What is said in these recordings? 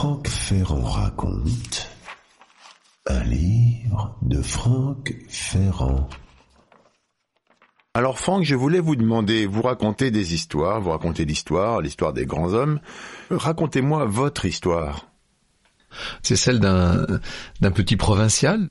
Franck Ferrand raconte un livre de Franck Ferrand. Alors Franck, je voulais vous demander, vous racontez des histoires, vous racontez l'histoire, l'histoire des grands hommes. Racontez-moi votre histoire. C'est celle d'un d'un petit provincial.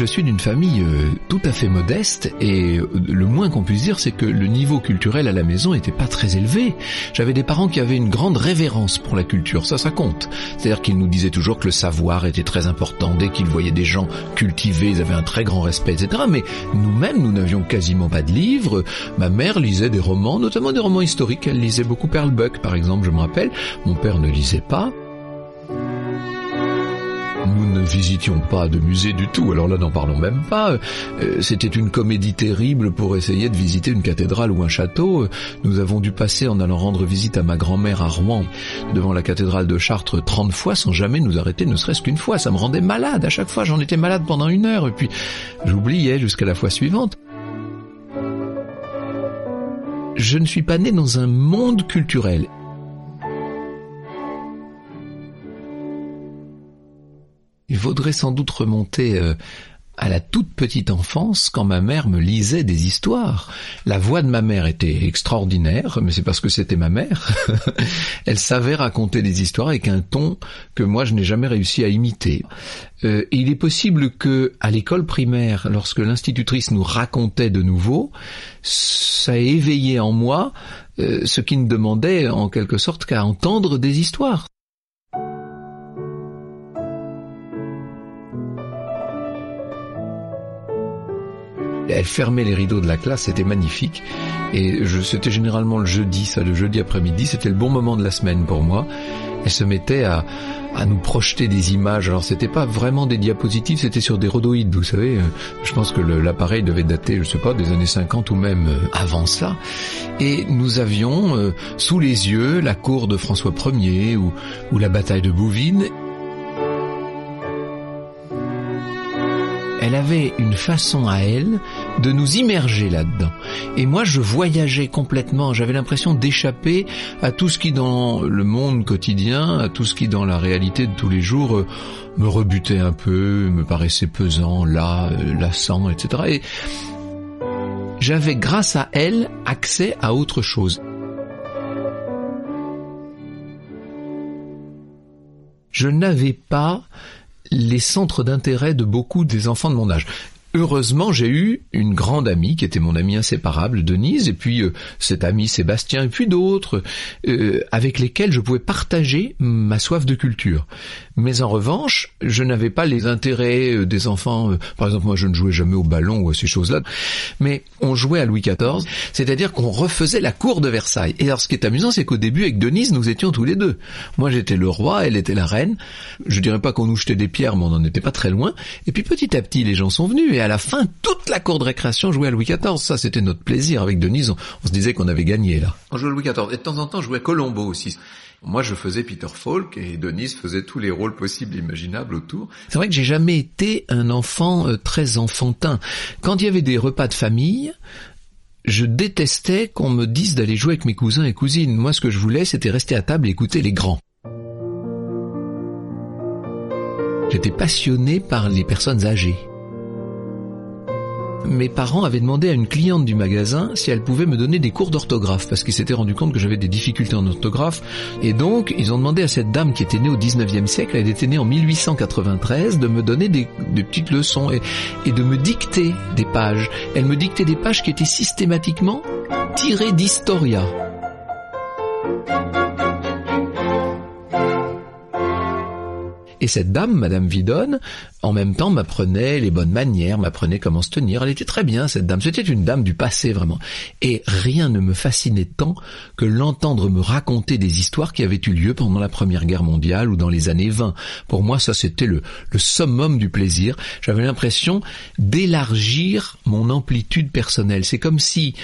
Je suis d'une famille euh, tout à fait modeste et euh, le moins qu'on puisse dire c'est que le niveau culturel à la maison était pas très élevé. J'avais des parents qui avaient une grande révérence pour la culture, ça ça compte. C'est-à-dire qu'ils nous disaient toujours que le savoir était très important, dès qu'ils voyaient des gens cultivés, ils avaient un très grand respect, etc. Mais nous-mêmes, nous n'avions quasiment pas de livres. Ma mère lisait des romans, notamment des romans historiques. Elle lisait beaucoup Pearl Buck, par exemple, je me rappelle. Mon père ne lisait pas. Nous ne visitions pas de musée du tout, alors là n'en parlons même pas. Euh, C'était une comédie terrible pour essayer de visiter une cathédrale ou un château. Nous avons dû passer en allant rendre visite à ma grand-mère à Rouen devant la cathédrale de Chartres 30 fois sans jamais nous arrêter ne serait-ce qu'une fois. Ça me rendait malade à chaque fois, j'en étais malade pendant une heure et puis j'oubliais jusqu'à la fois suivante. Je ne suis pas né dans un monde culturel. Il vaudrait sans doute remonter euh, à la toute petite enfance quand ma mère me lisait des histoires. La voix de ma mère était extraordinaire, mais c'est parce que c'était ma mère. Elle savait raconter des histoires avec un ton que moi je n'ai jamais réussi à imiter. Euh, il est possible que à l'école primaire, lorsque l'institutrice nous racontait de nouveau, ça ait éveillé en moi euh, ce qui ne demandait en quelque sorte qu'à entendre des histoires. Elle fermait les rideaux de la classe, c'était magnifique. Et c'était généralement le jeudi, ça, le jeudi après-midi, c'était le bon moment de la semaine pour moi. Elle se mettait à, à nous projeter des images. Alors c'était pas vraiment des diapositives, c'était sur des rhodoïdes, vous savez. Euh, Je pense que l'appareil devait dater, je sais pas, des années 50 ou même euh, avant ça. Et nous avions euh, sous les yeux la cour de François Ier ou, ou la bataille de Bouvines. Elle avait une façon à elle de nous immerger là-dedans. Et moi, je voyageais complètement. J'avais l'impression d'échapper à tout ce qui, dans le monde quotidien, à tout ce qui, dans la réalité de tous les jours, euh, me rebutait un peu, me paraissait pesant, là, euh, lassant, etc. Et j'avais, grâce à elle, accès à autre chose. Je n'avais pas les centres d'intérêt de beaucoup des enfants de mon âge. Heureusement, j'ai eu une grande amie qui était mon amie inséparable, Denise, et puis euh, cet ami Sébastien, et puis d'autres, euh, avec lesquels je pouvais partager ma soif de culture. Mais en revanche, je n'avais pas les intérêts euh, des enfants. euh, par exemple, moi, je ne jouais jamais au ballon ou à ces choses-là, mais on jouait à Louis XIV, c'est-à-dire qu'on refaisait la cour de Versailles. Et alors, ce qui est amusant, c'est qu'au début, avec Denise, nous étions tous les deux. Moi, j'étais le roi, elle était la reine. Je dirais pas qu'on nous jetait des pierres, mais on n'en était pas très loin. Et puis, petit à petit, les gens sont venus, à la fin, toute la cour de récréation jouait à Louis XIV. Ça, c'était notre plaisir. Avec Denise, on, on se disait qu'on avait gagné, là. On jouait à Louis XIV. Et de temps en temps, je jouais à Colombo aussi. Moi, je faisais Peter Falk et Denise faisait tous les rôles possibles et imaginables autour. C'est vrai que j'ai jamais été un enfant euh, très enfantin. Quand il y avait des repas de famille, je détestais qu'on me dise d'aller jouer avec mes cousins et cousines. Moi, ce que je voulais, c'était rester à table et écouter les grands. J'étais passionné par les personnes âgées. Mes parents avaient demandé à une cliente du magasin si elle pouvait me donner des cours d'orthographe parce qu'ils s'étaient rendu compte que j'avais des difficultés en orthographe et donc ils ont demandé à cette dame qui était née au 19e siècle, elle était née en 1893, de me donner des, petites leçons et de me dicter des pages. Elle me dictait des pages qui étaient systématiquement tirées d'Historia. Cette dame, Madame Vidonne, en même temps m'apprenait les bonnes manières, m'apprenait comment se tenir. Elle était très bien, cette dame. C'était une dame du passé, vraiment. Et rien ne me fascinait tant que l'entendre me raconter des histoires qui avaient eu lieu pendant la Première Guerre mondiale ou dans les années 20. Pour moi, ça, c'était le, le summum du plaisir. J'avais l'impression d'élargir mon amplitude personnelle. C'est comme si,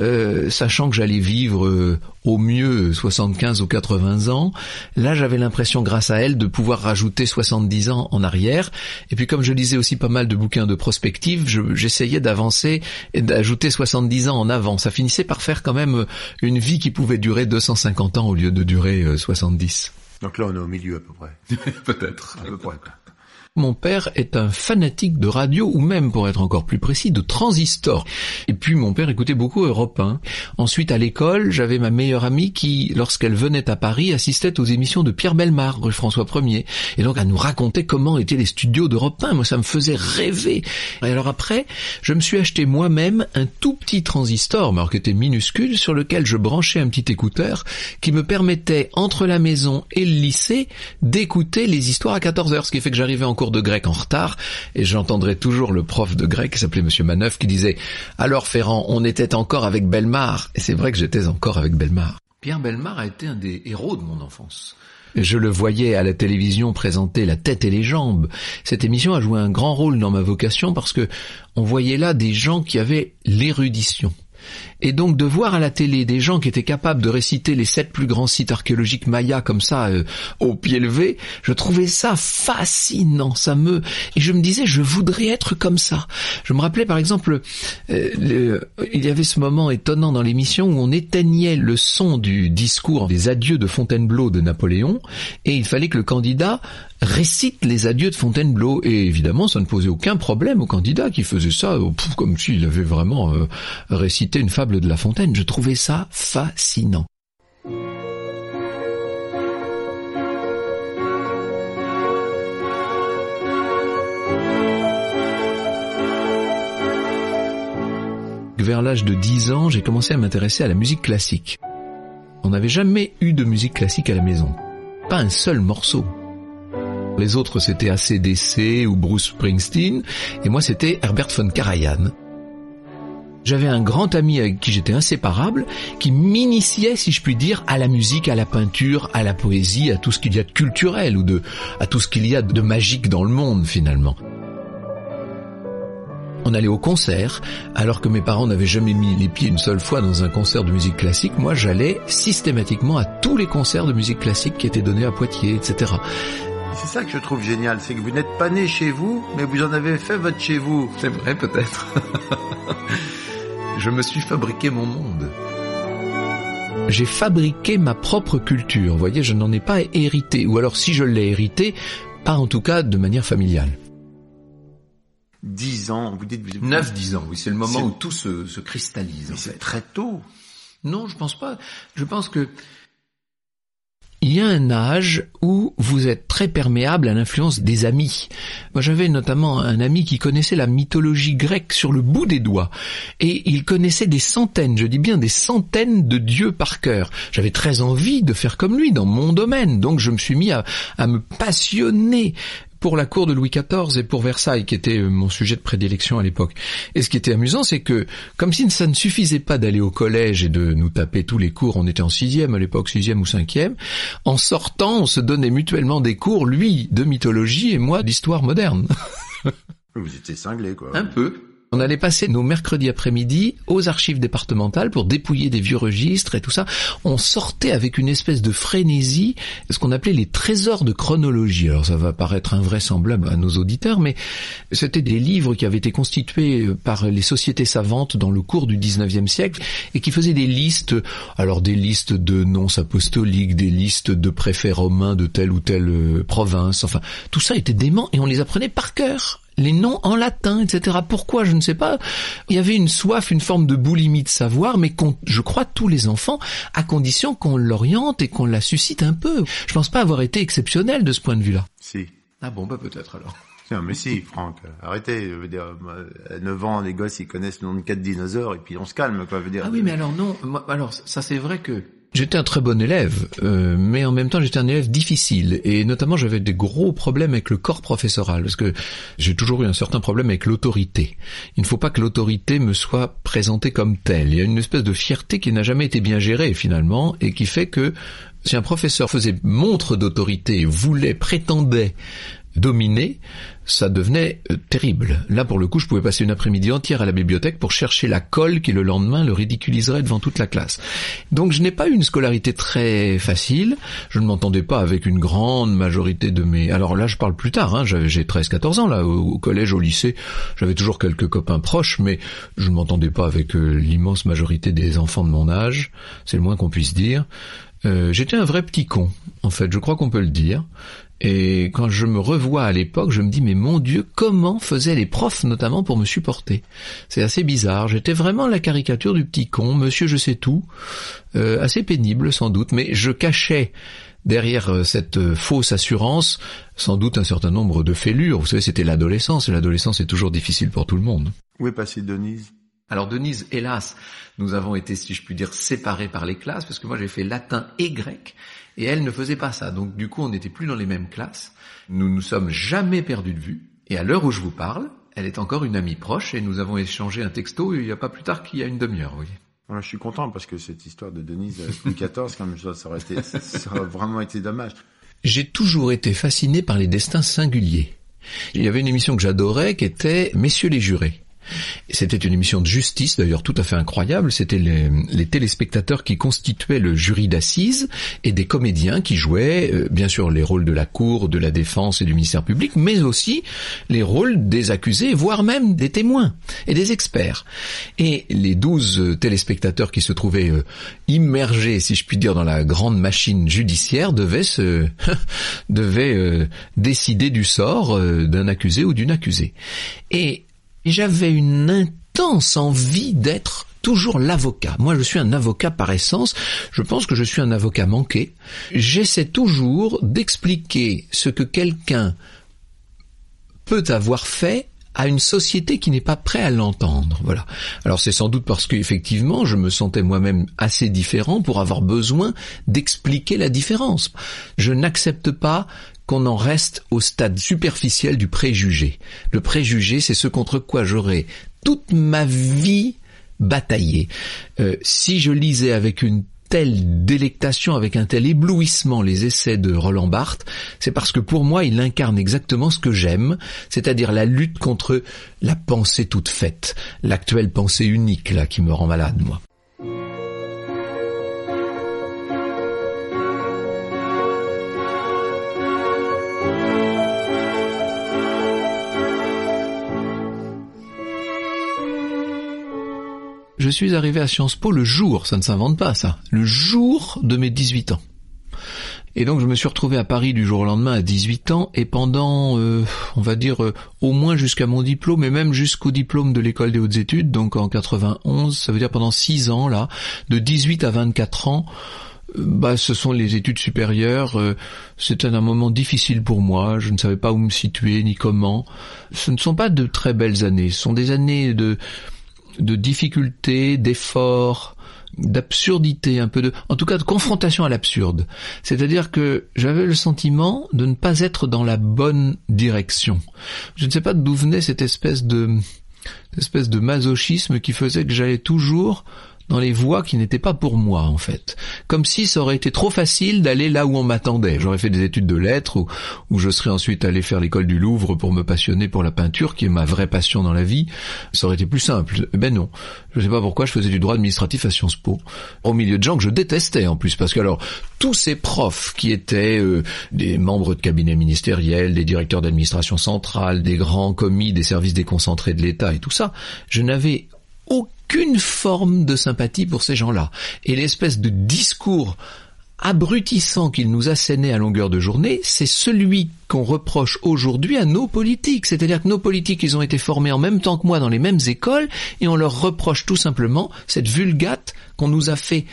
euh, sachant que j'allais vivre euh, au mieux 75 ou 80 ans, là j'avais l'impression grâce à elle de pouvoir rajouter 70 ans en arrière. Et puis comme je lisais aussi pas mal de bouquins de prospective, j'essayais d'avancer et d'ajouter 70 ans en avant. Ça finissait par faire quand même une vie qui pouvait durer 250 ans au lieu de durer 70. Euh, Donc là on est au milieu à peu près. Peut-être. À peu près. Mon père est un fanatique de radio, ou même, pour être encore plus précis, de transistor. Et puis mon père écoutait beaucoup Europe 1. Ensuite, à l'école, j'avais ma meilleure amie qui, lorsqu'elle venait à Paris, assistait aux émissions de Pierre Belmar, rue François 1er. Et donc, elle nous racontait comment étaient les studios d'Europe 1. Moi, ça me faisait rêver. Et alors après, je me suis acheté moi-même un tout petit transistor, mais alors qui était minuscule, sur lequel je branchais un petit écouteur qui me permettait, entre la maison et le lycée, d'écouter les histoires à 14 heures, ce qui fait que j'arrivais en de grec en retard et j'entendrai toujours le prof de grec qui s'appelait Monsieur Maneuf qui disait alors Ferrand on était encore avec Belmar et c'est vrai que j'étais encore avec Belmar. Pierre Belmar a été un des héros de mon enfance. Je le voyais à la télévision présenter La tête et les jambes. Cette émission a joué un grand rôle dans ma vocation parce que on voyait là des gens qui avaient l'érudition. Et donc de voir à la télé des gens qui étaient capables de réciter les sept plus grands sites archéologiques mayas comme ça euh, au pied levé, je trouvais ça fascinant. Ça me et je me disais je voudrais être comme ça. Je me rappelais par exemple euh, il y avait ce moment étonnant dans l'émission où on éteignait le son du discours des adieux de Fontainebleau de Napoléon et il fallait que le candidat récite les adieux de Fontainebleau. Et évidemment, ça ne posait aucun problème au candidat qui faisait ça euh, comme s'il avait vraiment euh, récité une fable de La Fontaine. Je trouvais ça fascinant. Vers l'âge de 10 ans, j'ai commencé à m'intéresser à la musique classique. On n'avait jamais eu de musique classique à la maison. Pas un seul morceau. Les autres c'était ACDC ou Bruce Springsteen, et moi c'était Herbert von Karajan. J'avais un grand ami avec qui j'étais inséparable, qui m'initiait, si je puis dire, à la musique, à la peinture, à la poésie, à tout ce qu'il y a de culturel ou de, à tout ce qu'il y a de magique dans le monde finalement. On allait au concert, alors que mes parents n'avaient jamais mis les pieds une seule fois dans un concert de musique classique. Moi, j'allais systématiquement à tous les concerts de musique classique qui étaient donnés à Poitiers, etc. C'est ça que je trouve génial, c'est que vous n'êtes pas né chez vous, mais vous en avez fait votre chez vous. C'est vrai peut-être. je me suis fabriqué mon monde. J'ai fabriqué ma propre culture, vous voyez, je n'en ai pas hérité, ou alors si je l'ai hérité, pas en tout cas de manière familiale. 10 ans, vous dites... 9-10 ans, oui, c'est le moment où tout se, se cristallise. C'est très tôt. Non, je pense pas. Je pense que il y a un âge où vous êtes très perméable à l'influence des amis. Moi j'avais notamment un ami qui connaissait la mythologie grecque sur le bout des doigts et il connaissait des centaines, je dis bien des centaines de dieux par cœur. J'avais très envie de faire comme lui dans mon domaine, donc je me suis mis à, me passionner pour la cour de Louis XIV et pour Versailles, qui était euh, mon sujet de prédilection à l'époque. Et ce qui était amusant, c'est que, comme si ça ne suffisait pas d'aller au collège et de nous taper tous les cours, on était en sixième à l'époque, sixième ou cinquième, en sortant, on se donnait mutuellement des cours, lui de mythologie et moi d'histoire moderne. Vous étiez cinglé, quoi. Un peu. On allait passer nos mercredis après-midi aux archives départementales pour dépouiller des vieux registres et tout ça. On sortait avec une espèce de frénésie ce qu'on appelait les trésors de chronologie. Alors ça va paraître invraisemblable à nos auditeurs, mais c'était des livres qui avaient été constitués par les sociétés savantes dans le cours du 19e siècle et qui faisaient des listes, alors des listes de noms apostoliques, des listes de préfets romains de telle ou telle euh, province, enfin tout ça était dément et on les apprenait par cœur les noms en latin, etc. Pourquoi Je ne sais pas. Il y avait une soif, une forme de boulimie de savoir, mais je crois tous les enfants, à condition qu'on l'oriente et qu'on la suscite un peu. Je pense pas avoir été exceptionnel de ce point de vue-là. Si. Ah bon, bah peut-être alors. Non, mais si, Franck, arrêtez. Je veux dire, à 9 ans, les gosses, ils connaissent le nom de quatre dinosaures et puis on se calme, quoi. Je veux dire. Ah oui, mais alors non. alors ça, c'est vrai que J'étais un très bon élève, euh, mais en même temps j'étais un élève difficile et notamment j'avais des gros problèmes avec le corps professoral parce que j'ai toujours eu un certain problème avec l'autorité. Il ne faut pas que l'autorité me soit présentée comme telle. Il y a une espèce de fierté qui n'a jamais été bien gérée finalement et qui fait que si un professeur faisait montre d'autorité, voulait, prétendait dominer, ça devenait euh, terrible. Là, pour le coup, je pouvais passer une après-midi entière à la bibliothèque pour chercher la colle qui, le lendemain, le ridiculiserait devant toute la classe. Donc, je n'ai pas eu une scolarité très facile. Je ne m'entendais pas avec une grande majorité de mes... Alors là, je parle plus tard. Hein. J'ai 13-14 ans, là, au, collège, au lycée. J'avais toujours quelques copains proches, mais je ne m'entendais pas avec euh, l'immense majorité des enfants de mon âge. C'est le moins qu'on puisse dire. Euh, j'étais un vrai petit con, en fait, je crois qu'on peut le dire. Et quand je me revois à l'époque, je me dis mais mon Dieu, comment faisaient les profs notamment pour me supporter? C'est assez bizarre. J'étais vraiment la caricature du petit con, Monsieur je sais tout, euh, assez pénible sans doute, mais je cachais derrière euh, cette euh, fausse assurance sans doute un certain nombre de fêlures. Vous savez, c'était l'adolescence, et l'adolescence est toujours difficile pour tout le monde. Où est passée Denise? Alors Denise, hélas, nous avons été, si je puis dire, séparés par les classes, parce que moi j'ai fait latin et grec, et elle ne faisait pas ça. Donc du coup, on n'était plus dans les mêmes classes. Nous nous sommes jamais perdus de vue. Et à l'heure où je vous parle, elle est encore une amie proche et nous avons échangé un texto il n'y a pas plus tard qu'il y a une demi-heure, oui. je suis content parce que cette histoire de Denise avec Louis XIV, comme ça, ça aurait, été, ça aurait vraiment été dommage. J'ai toujours été fasciné par les destins singuliers. Il y avait une émission que j'adorais qui était Messieurs les jurés. C'était une émission de justice, d'ailleurs tout à fait incroyable. C'était les, téléspectateurs qui constituaient le jury d'assises et des comédiens qui jouaient, euh, bien sûr, les rôles de la cour, de la défense et du ministère public, mais aussi les rôles des accusés, voire même des témoins et des experts. Et les douze téléspectateurs qui se trouvaient euh, immergés, si je puis dire, dans la grande machine judiciaire devaient se devaient euh, décider du sort d'un accusé ou d'une accusée. Et j'avais une intense envie d'être toujours l'avocat. Moi, je suis un avocat par essence. Je pense que je suis un avocat manqué. J'essaie toujours d'expliquer ce que quelqu'un peut avoir fait à une société qui n'est pas prête à l'entendre. Voilà. Alors c'est sans doute parce qu'effectivement, je me sentais moi-même assez différent pour avoir besoin d'expliquer la différence. Je n'accepte pas qu'on en reste au stade superficiel du préjugé. Le préjugé, c'est ce contre quoi j'aurais toute ma vie bataillé. Euh, si je lisais avec une telle délectation, avec un tel éblouissement les essais de Roland Barthes, c'est parce que pour moi il incarne exactement ce que j'aime, c'est-à-dire la lutte contre la pensée toute faite, l'actuelle pensée unique là qui me rend malade moi. Je suis arrivé à Sciences Po le jour, ça ne s'invente pas ça, le jour de mes 18 ans. Et donc je me suis retrouvé à Paris du jour au lendemain à 18 ans et pendant, euh, on va dire, euh, au moins jusqu'à mon diplôme et même jusqu'au diplôme de l'école des hautes études, donc en 91, ça veut dire pendant 6 ans là, de 18 à 24 ans, euh, bah, ce sont les études supérieures. C'était un moment difficile pour moi. Je ne savais pas où me situer ni comment. Ce ne sont pas de très belles années. Ce sont des années de de difficulté, d'effort, d'absurdité, un peu de, en tout cas de confrontation à l'absurde. C'est-à-dire que j'avais le sentiment de ne pas être dans la bonne direction. Je ne sais pas d'où venait cette espèce de, espèce de masochisme qui faisait que j'allais toujours dans les voies qui n'étaient pas pour moi en fait. Comme si ça aurait été trop facile d'aller là où on m'attendait. J'aurais fait des études de lettres ou, je serais ensuite allé faire l'école du Louvre pour me passionner pour la peinture qui est ma vraie passion dans la vie. Ça aurait été plus simple. Ben non. Je ne sais pas pourquoi je faisais du droit administratif à Sciences Po. Au milieu de gens que je détestais en plus parce que alors tous ces profs qui étaient euh, des membres de cabinet ministériel, des directeurs d'administration centrale, des grands commis des services déconcentrés de l'État et tout ça, je n'avais aucune forme de sympathie pour ces gens-là. Et l'espèce de discours abrutissant qu'ils nous assénaient à longueur de journée, c'est celui qu'on reproche aujourd'hui à nos politiques. C'est-à-dire que nos politiques, ils ont été formés en même temps que moi dans les mêmes écoles, et on leur reproche tout simplement cette vulgate qu'on nous a fait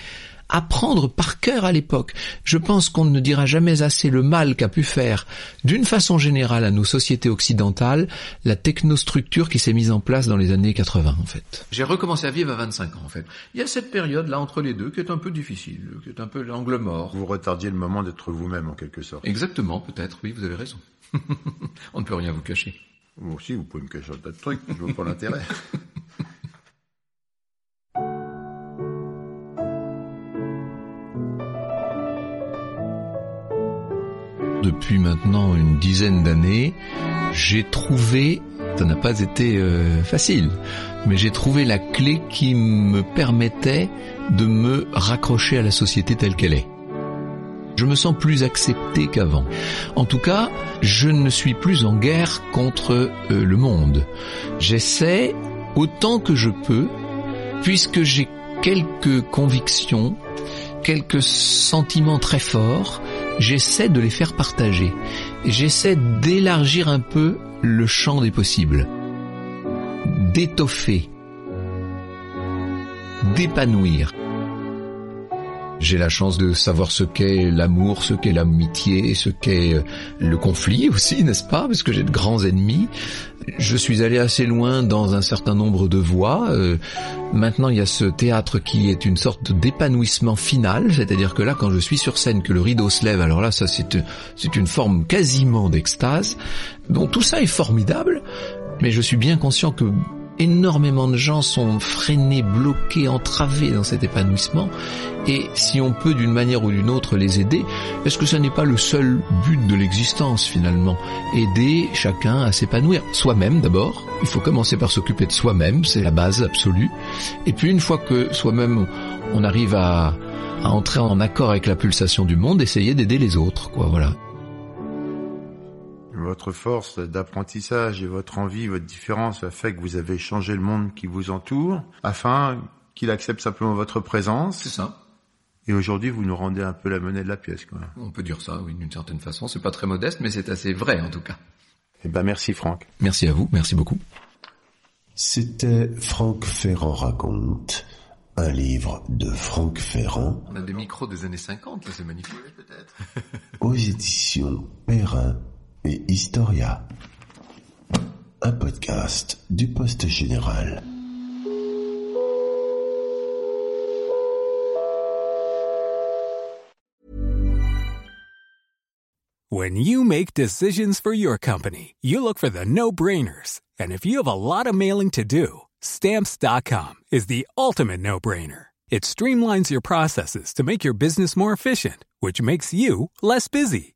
apprendre par cœur à l'époque. Je pense qu'on ne dira jamais assez le mal qu'a pu faire, d'une façon générale, à nos sociétés occidentales, la technostructure qui s'est mise en place dans les années 80, en fait. J'ai recommencé à vivre à 25 ans, en fait. Il y a cette période-là entre les deux qui est un peu difficile, qui est un peu l'angle mort. Vous retardiez le moment d'être vous-même, en quelque sorte. Exactement, peut-être, oui, vous avez raison. On ne peut rien vous cacher. Vous aussi, vous pouvez me cacher un tas de trucs, je vois pas l'intérêt. Depuis maintenant une dizaine d'années, j'ai trouvé, ça n'a pas été euh, facile, mais j'ai trouvé la clé qui me permettait de me raccrocher à la société telle qu'elle est. Je me sens plus accepté qu'avant. En tout cas, je ne suis plus en guerre contre euh, le monde. J'essaie autant que je peux, puisque j'ai quelques convictions, quelques sentiments très forts, j'essaie de les faire partager. J'essaie d'élargir un peu le champ des possibles, d'étoffer, d'épanouir. J'ai la chance de savoir ce qu'est l'amour, ce qu'est l'amitié, ce qu'est euh, le conflit aussi, n'est-ce pas Parce que j'ai de grands ennemis. Je suis allé assez loin dans un certain nombre de voies. Euh, maintenant, il y a ce théâtre qui est une sorte d'épanouissement final, c'est-à-dire que là, quand je suis sur scène, que le rideau se lève, alors là, ça c'est c'est une forme quasiment d'extase. Donc tout ça est formidable, mais je suis bien conscient que énormément de gens sont freinés, bloqués, entravés dans cet épanouissement. Et si on peut d'une manière ou d'une autre les aider, est-ce que ça n'est pas le seul but de l'existence finalement? Aider chacun à s'épanouir. Soi-même d'abord. Il faut commencer par s'occuper de soi-même, c'est la base absolue. Et puis une fois que soi-même on arrive à, à entrer en accord avec la pulsation du monde, essayer d'aider les autres, quoi, voilà votre force d'apprentissage et votre envie, votre différence a fait que vous avez changé le monde qui vous entoure afin qu'il accepte simplement votre présence. C'est ça. Et aujourd'hui, vous nous rendez un peu la monnaie de la pièce, quoi. On peut dire ça, oui, d'une certaine façon. C'est pas très modeste, mais c'est assez vrai, en tout cas. Eh ben, merci, Franck. Merci à vous, merci beaucoup. C'était Franck Ferrand raconte, un livre de Franck Ferrand. On a des micros des années 50, là, c'est magnifique, peut-être. aux éditions Perrin et Historia. Un podcast du Poste Général. When you make decisions for your company, you look for the no-brainers. And if you have a lot of mailing to do, stamps.com is the ultimate no-brainer. It streamlines your processes to make your business more efficient, which makes you less busy.